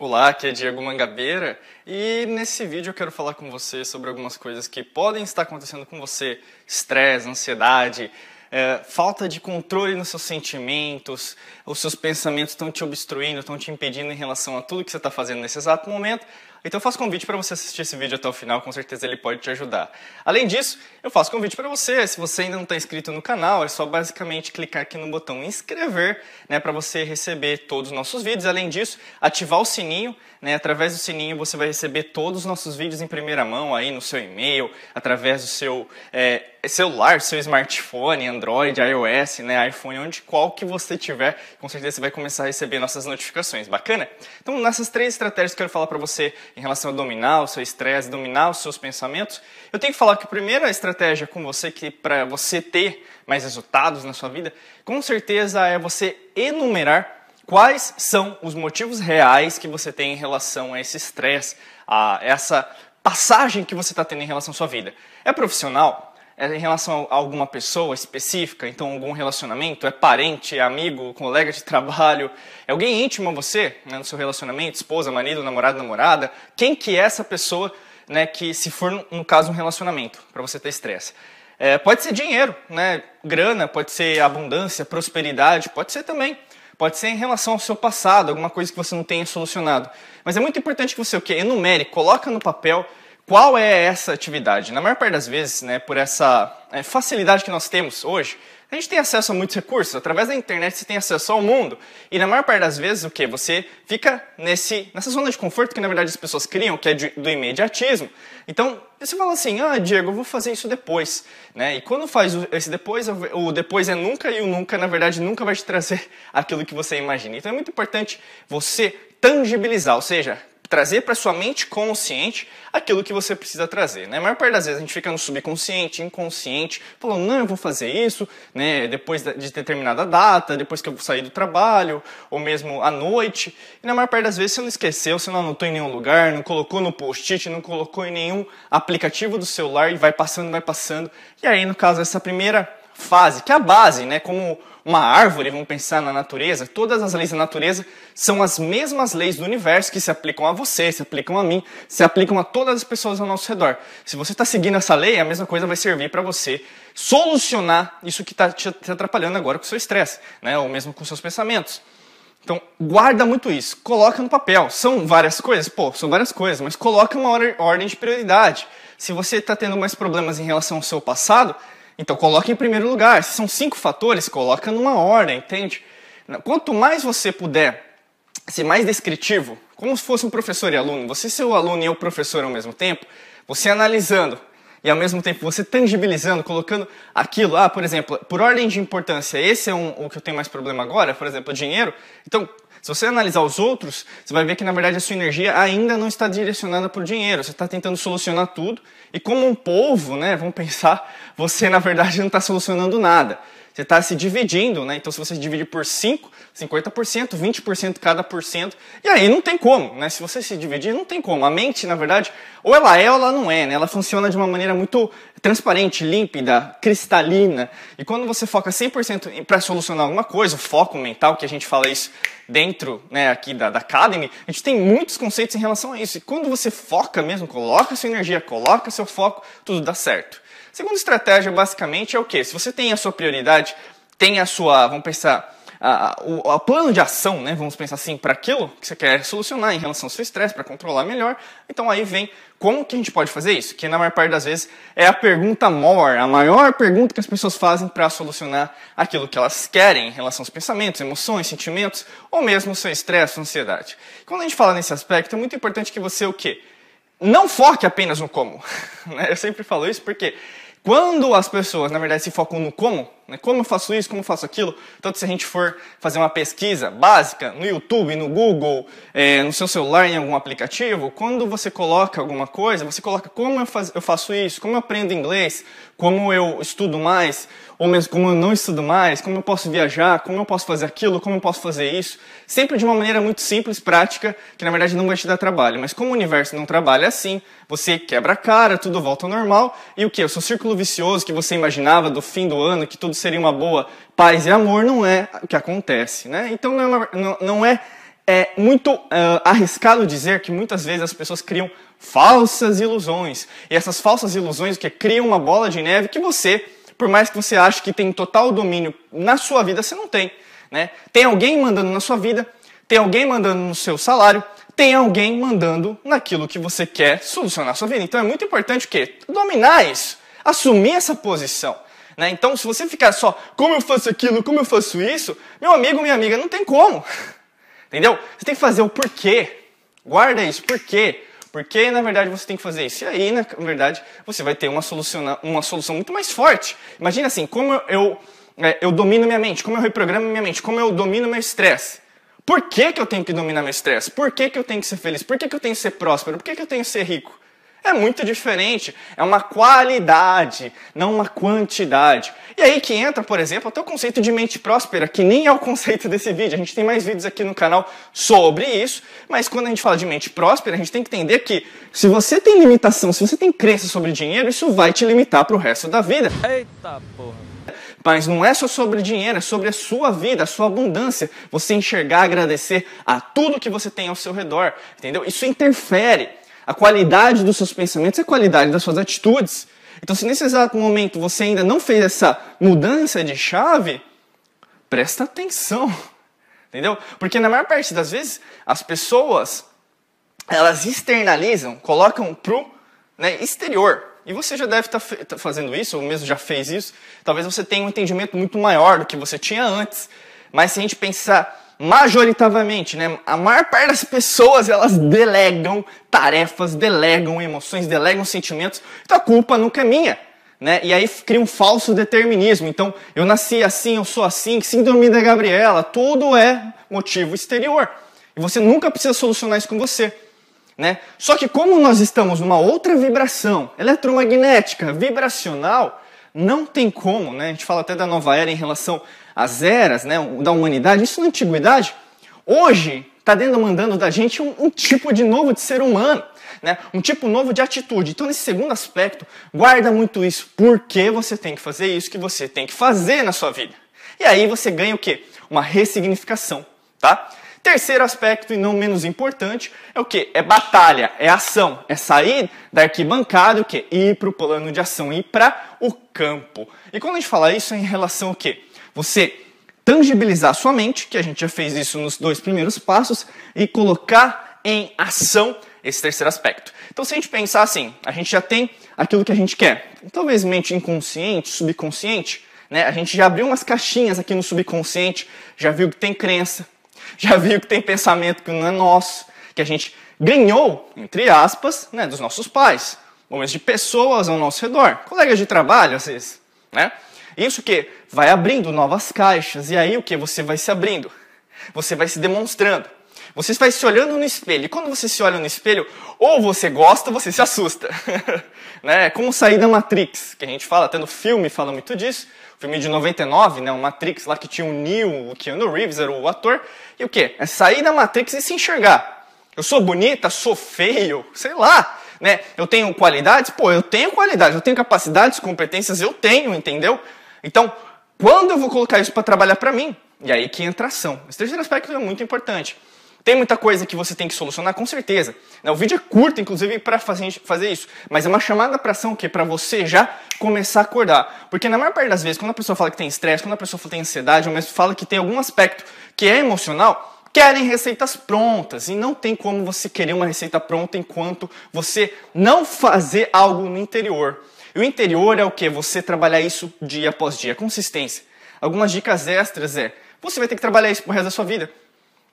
Olá, aqui é Diego Mangabeira e nesse vídeo eu quero falar com você sobre algumas coisas que podem estar acontecendo com você: estresse, ansiedade, é, falta de controle nos seus sentimentos, os seus pensamentos estão te obstruindo, estão te impedindo em relação a tudo que você está fazendo nesse exato momento. Então eu faço convite para você assistir esse vídeo até o final, com certeza ele pode te ajudar. Além disso, eu faço convite para você, se você ainda não está inscrito no canal, é só basicamente clicar aqui no botão inscrever, né, para você receber todos os nossos vídeos. Além disso, ativar o sininho, né, através do sininho você vai receber todos os nossos vídeos em primeira mão aí no seu e-mail, através do seu é, celular, seu smartphone, Android, iOS, né, iPhone, onde qual que você tiver, com certeza você vai começar a receber nossas notificações. Bacana? Então, nessas três estratégias que eu quero falar para você em relação a dominar o seu estresse, dominar os seus pensamentos, eu tenho que falar que a primeira estratégia com você que para você ter mais resultados na sua vida, com certeza é você enumerar quais são os motivos reais que você tem em relação a esse estresse, a essa passagem que você está tendo em relação à sua vida. É profissional? É em relação a alguma pessoa específica, então algum relacionamento, é parente, é amigo, colega de trabalho, é alguém íntimo a você, né, no seu relacionamento, esposa, marido, namorado, namorada, quem que é essa pessoa, né, que se for, no caso, um relacionamento, para você ter estresse. É, pode ser dinheiro, né, grana, pode ser abundância, prosperidade, pode ser também. Pode ser em relação ao seu passado, alguma coisa que você não tenha solucionado. Mas é muito importante que você o quê? enumere, coloca no papel qual é essa atividade? Na maior parte das vezes, né, por essa é, facilidade que nós temos hoje, a gente tem acesso a muitos recursos. Através da internet você tem acesso ao mundo. E na maior parte das vezes, o que? Você fica nesse, nessa zona de conforto que na verdade as pessoas criam, que é de, do imediatismo. Então, você fala assim, ah, Diego, eu vou fazer isso depois. Né? E quando faz esse depois, o depois é nunca e o nunca, na verdade, nunca vai te trazer aquilo que você imagina. Então é muito importante você tangibilizar, ou seja, trazer para sua mente consciente aquilo que você precisa trazer. Né? A maior parte das vezes a gente fica no subconsciente, inconsciente, falando, não, eu vou fazer isso né, depois de determinada data, depois que eu sair do trabalho, ou mesmo à noite. E na maior parte das vezes você não esqueceu, você não anotou em nenhum lugar, não colocou no post-it, não colocou em nenhum aplicativo do celular e vai passando, vai passando. E aí, no caso, essa primeira fase, que é a base, né, como uma árvore, vamos pensar na natureza, todas as leis da natureza são as mesmas leis do universo que se aplicam a você, se aplicam a mim, se aplicam a todas as pessoas ao nosso redor. Se você está seguindo essa lei, a mesma coisa vai servir para você solucionar isso que está te atrapalhando agora com o seu estresse, né? ou mesmo com seus pensamentos. Então, guarda muito isso, coloca no papel. São várias coisas? Pô, são várias coisas, mas coloca uma ordem de prioridade. Se você está tendo mais problemas em relação ao seu passado, então coloque em primeiro lugar. Se são cinco fatores, coloca numa ordem, entende? Quanto mais você puder ser mais descritivo, como se fosse um professor e aluno, você ser o aluno e o professor ao mesmo tempo, você analisando e ao mesmo tempo você tangibilizando, colocando aquilo, ah, por exemplo, por ordem de importância, esse é um, o que eu tenho mais problema agora, por exemplo, dinheiro. Então, se você analisar os outros, você vai ver que na verdade a sua energia ainda não está direcionada para o dinheiro. Você está tentando solucionar tudo e como um povo, né, vamos pensar, você na verdade não está solucionando nada. Você está se dividindo, né? Então, se você dividir por 5, 50%, 20% cada por cento, e aí não tem como, né? Se você se dividir, não tem como. A mente, na verdade, ou ela é ou ela não é, né? Ela funciona de uma maneira muito transparente, límpida, cristalina. E quando você foca 100% para solucionar alguma coisa, o foco mental, que a gente fala isso dentro né, aqui da, da Academy, a gente tem muitos conceitos em relação a isso. E quando você foca mesmo, coloca sua energia, coloca seu foco, tudo dá certo. Segunda estratégia, basicamente, é o quê? Se você tem a sua prioridade, tem a sua, vamos pensar, a, o, o, plano de ação, né, vamos pensar assim, para aquilo que você quer solucionar em relação ao seu estresse, para controlar melhor. Então aí vem como que a gente pode fazer isso? Que na maior parte das vezes é a pergunta more, a maior pergunta que as pessoas fazem para solucionar aquilo que elas querem em relação aos pensamentos, emoções, sentimentos, ou mesmo o seu estresse, sua ansiedade. Quando a gente fala nesse aspecto, é muito importante que você o quê? Não foque apenas no como. Né? Eu sempre falo isso porque quando as pessoas, na verdade, se focam no como, né, como eu faço isso, como eu faço aquilo, tanto se a gente for fazer uma pesquisa básica no YouTube, no Google, é, no seu celular, em algum aplicativo, quando você coloca alguma coisa, você coloca como eu, faz, eu faço isso, como eu aprendo inglês, como eu estudo mais, ou mesmo como eu não estudo mais, como eu posso viajar, como eu posso fazer aquilo, como eu posso fazer isso, sempre de uma maneira muito simples, prática, que na verdade não vai te dar trabalho. Mas como o universo não trabalha assim, você quebra a cara, tudo volta ao normal, e o que? O seu círculo vicioso que você imaginava do fim do ano, que tudo seria uma boa paz e amor, não é o que acontece, né? Então não é, não, é é muito uh, arriscado dizer que muitas vezes as pessoas criam falsas ilusões. E essas falsas ilusões que criam uma bola de neve que você, por mais que você ache que tem total domínio na sua vida, você não tem. Né? Tem alguém mandando na sua vida, tem alguém mandando no seu salário, tem alguém mandando naquilo que você quer solucionar a sua vida. Então é muito importante o quê? Dominar isso, assumir essa posição. Né? Então, se você ficar só, como eu faço aquilo, como eu faço isso, meu amigo, minha amiga, não tem como. Entendeu? Você tem que fazer o porquê. Guarda isso, por quê? Porque, na verdade, você tem que fazer isso. E aí, na verdade, você vai ter uma solução, uma solução muito mais forte. Imagina assim, como eu, eu, é, eu domino minha mente, como eu reprogramo minha mente, como eu domino meu estresse. Por que, que eu tenho que dominar meu estresse? Por que, que eu tenho que ser feliz? Por que, que eu tenho que ser próspero? Por que, que eu tenho que ser rico? É muito diferente. É uma qualidade, não uma quantidade. E aí que entra, por exemplo, até o conceito de mente próspera, que nem é o conceito desse vídeo. A gente tem mais vídeos aqui no canal sobre isso, mas quando a gente fala de mente próspera, a gente tem que entender que se você tem limitação, se você tem crença sobre dinheiro, isso vai te limitar para o resto da vida. Eita porra! Mas não é só sobre dinheiro, é sobre a sua vida, a sua abundância. Você enxergar, agradecer a tudo que você tem ao seu redor, entendeu? Isso interfere. A qualidade dos seus pensamentos é a qualidade das suas atitudes. Então, se nesse exato momento você ainda não fez essa mudança de chave, presta atenção. Entendeu? Porque na maior parte das vezes as pessoas elas externalizam, colocam pro né, exterior. E você já deve estar tá, tá fazendo isso, ou mesmo já fez isso. Talvez você tenha um entendimento muito maior do que você tinha antes. Mas se a gente pensar majoritariamente, né, a maior parte das pessoas elas delegam tarefas, delegam emoções, delegam sentimentos. Então a culpa nunca é minha. Né? E aí cria um falso determinismo. Então, eu nasci assim, eu sou assim, síndrome da Gabriela, tudo é motivo exterior. E você nunca precisa solucionar isso com você. Né? Só que como nós estamos numa outra vibração eletromagnética, vibracional, não tem como, né? A gente fala até da nova era em relação às eras, né? Da humanidade, isso na antiguidade. Hoje está demandando da gente um, um, tipo de novo de ser humano, né? Um tipo novo de atitude. Então, nesse segundo aspecto, guarda muito isso. Por que você tem que fazer isso que você tem que fazer na sua vida? E aí você ganha o quê? Uma ressignificação, tá? Terceiro aspecto, e não menos importante, é o que? É batalha, é ação, é sair da arquibancada, o que? Ir para o plano de ação, ir para o campo. E quando a gente fala isso, é em relação ao que? Você tangibilizar sua mente, que a gente já fez isso nos dois primeiros passos, e colocar em ação esse terceiro aspecto. Então, se a gente pensar assim, a gente já tem aquilo que a gente quer, talvez mente inconsciente, subconsciente, né? A gente já abriu umas caixinhas aqui no subconsciente, já viu que tem crença, já viu que tem pensamento que não é nosso, que a gente ganhou, entre aspas, né, dos nossos pais, momentos de pessoas ao nosso redor, colegas de trabalho, às vezes, né? Isso que vai abrindo novas caixas, e aí o que? Você vai se abrindo, você vai se demonstrando, você vai se olhando no espelho, e quando você se olha no espelho, ou você gosta ou você se assusta. né? É como sair da Matrix, que a gente fala, até no filme fala muito disso, filme de 99, né, o Matrix lá que tinha o Neo, o Keanu Reeves era o ator, e o que? É sair da Matrix e se enxergar. Eu sou bonita, sou feio, sei lá, né? Eu tenho qualidades? Pô, eu tenho qualidades, eu tenho capacidades, competências, eu tenho, entendeu? Então, quando eu vou colocar isso para trabalhar para mim? E aí que entra ação. Esse terceiro aspecto é muito importante. Tem muita coisa que você tem que solucionar, com certeza. O vídeo é curto, inclusive, para fazer, isso. Mas é uma chamada para ação que é para você já começar a acordar. Porque na maior parte das vezes, quando a pessoa fala que tem estresse, quando a pessoa tem ansiedade, ou mesmo fala que tem algum aspecto que é emocional, querem receitas prontas. E não tem como você querer uma receita pronta enquanto você não fazer algo no interior. E o interior é o que? Você trabalhar isso dia após dia, consistência. Algumas dicas extras é, você vai ter que trabalhar isso pro resto da sua vida.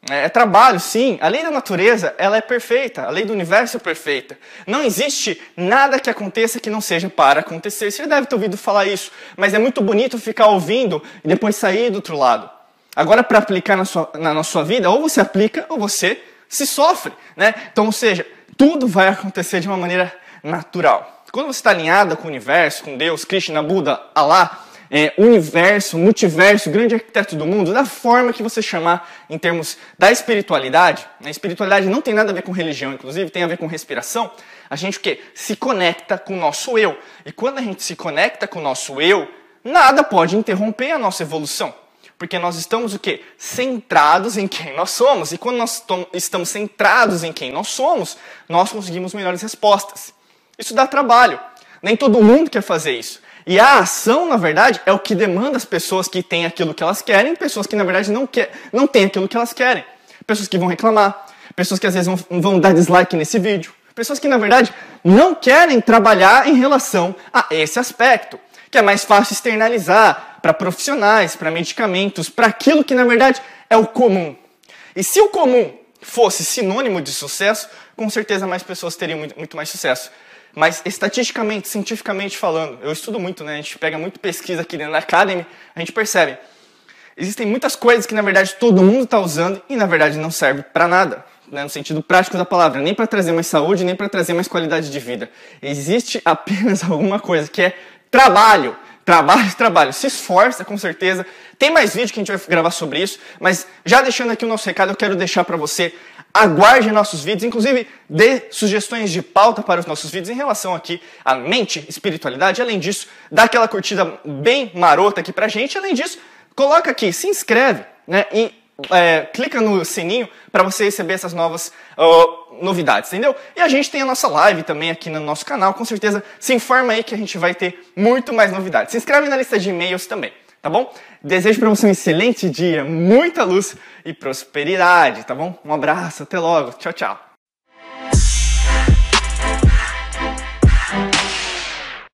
É, é, trabalho, sim. A lei da natureza, ela é perfeita. A lei do universo é perfeita. Não existe nada que aconteça que não seja para acontecer. Você deve ter ouvido falar isso, mas é muito bonito ficar ouvindo e depois sair do outro lado. Agora, para aplicar na sua, na, na sua vida, ou você aplica ou você se sofre, né? Então, ou seja, tudo vai acontecer de uma maneira natural. Quando você está alinhada com o universo, com Deus, Krishna, Buda, Allah, é, universo, multiverso, grande arquiteto do mundo, da forma que você chamar em termos da espiritualidade, a espiritualidade não tem nada a ver com religião, inclusive tem a ver com respiração, a gente o quê? Se conecta com o nosso eu. E quando a gente se conecta com o nosso eu, nada pode interromper a nossa evolução. Porque nós estamos o quê? Centrados em quem nós somos. E quando nós estamos centrados em quem nós somos, nós conseguimos melhores respostas. Isso dá trabalho. Nem todo mundo quer fazer isso. E a ação, na verdade, é o que demanda as pessoas que têm aquilo que elas querem, pessoas que, na verdade, não, quer, não têm aquilo que elas querem. Pessoas que vão reclamar, pessoas que às vezes vão, vão dar dislike nesse vídeo, pessoas que, na verdade, não querem trabalhar em relação a esse aspecto, que é mais fácil externalizar para profissionais, para medicamentos, para aquilo que, na verdade, é o comum. E se o comum fosse sinônimo de sucesso, com certeza mais pessoas teriam muito, muito mais sucesso. Mas estatisticamente, cientificamente falando, eu estudo muito, né? A gente pega muito pesquisa aqui dentro da Academy, a gente percebe. Existem muitas coisas que na verdade todo mundo está usando e na verdade não serve para nada, né? no sentido prático da palavra, nem para trazer mais saúde, nem para trazer mais qualidade de vida. Existe apenas alguma coisa que é trabalho. Trabalho, trabalho. Se esforça, com certeza. Tem mais vídeo que a gente vai gravar sobre isso, mas já deixando aqui o nosso recado, eu quero deixar para você aguarde nossos vídeos, inclusive dê sugestões de pauta para os nossos vídeos em relação aqui à mente, espiritualidade. Além disso, dá aquela curtida bem marota aqui pra gente. Além disso, coloca aqui, se inscreve, né? E é, clica no sininho para você receber essas novas uh, novidades, entendeu? E a gente tem a nossa live também aqui no nosso canal, com certeza se informa aí que a gente vai ter muito mais novidades. Se inscreve na lista de e-mails também tá bom? Desejo para você um excelente dia, muita luz e prosperidade, tá bom? Um abraço, até logo, tchau, tchau.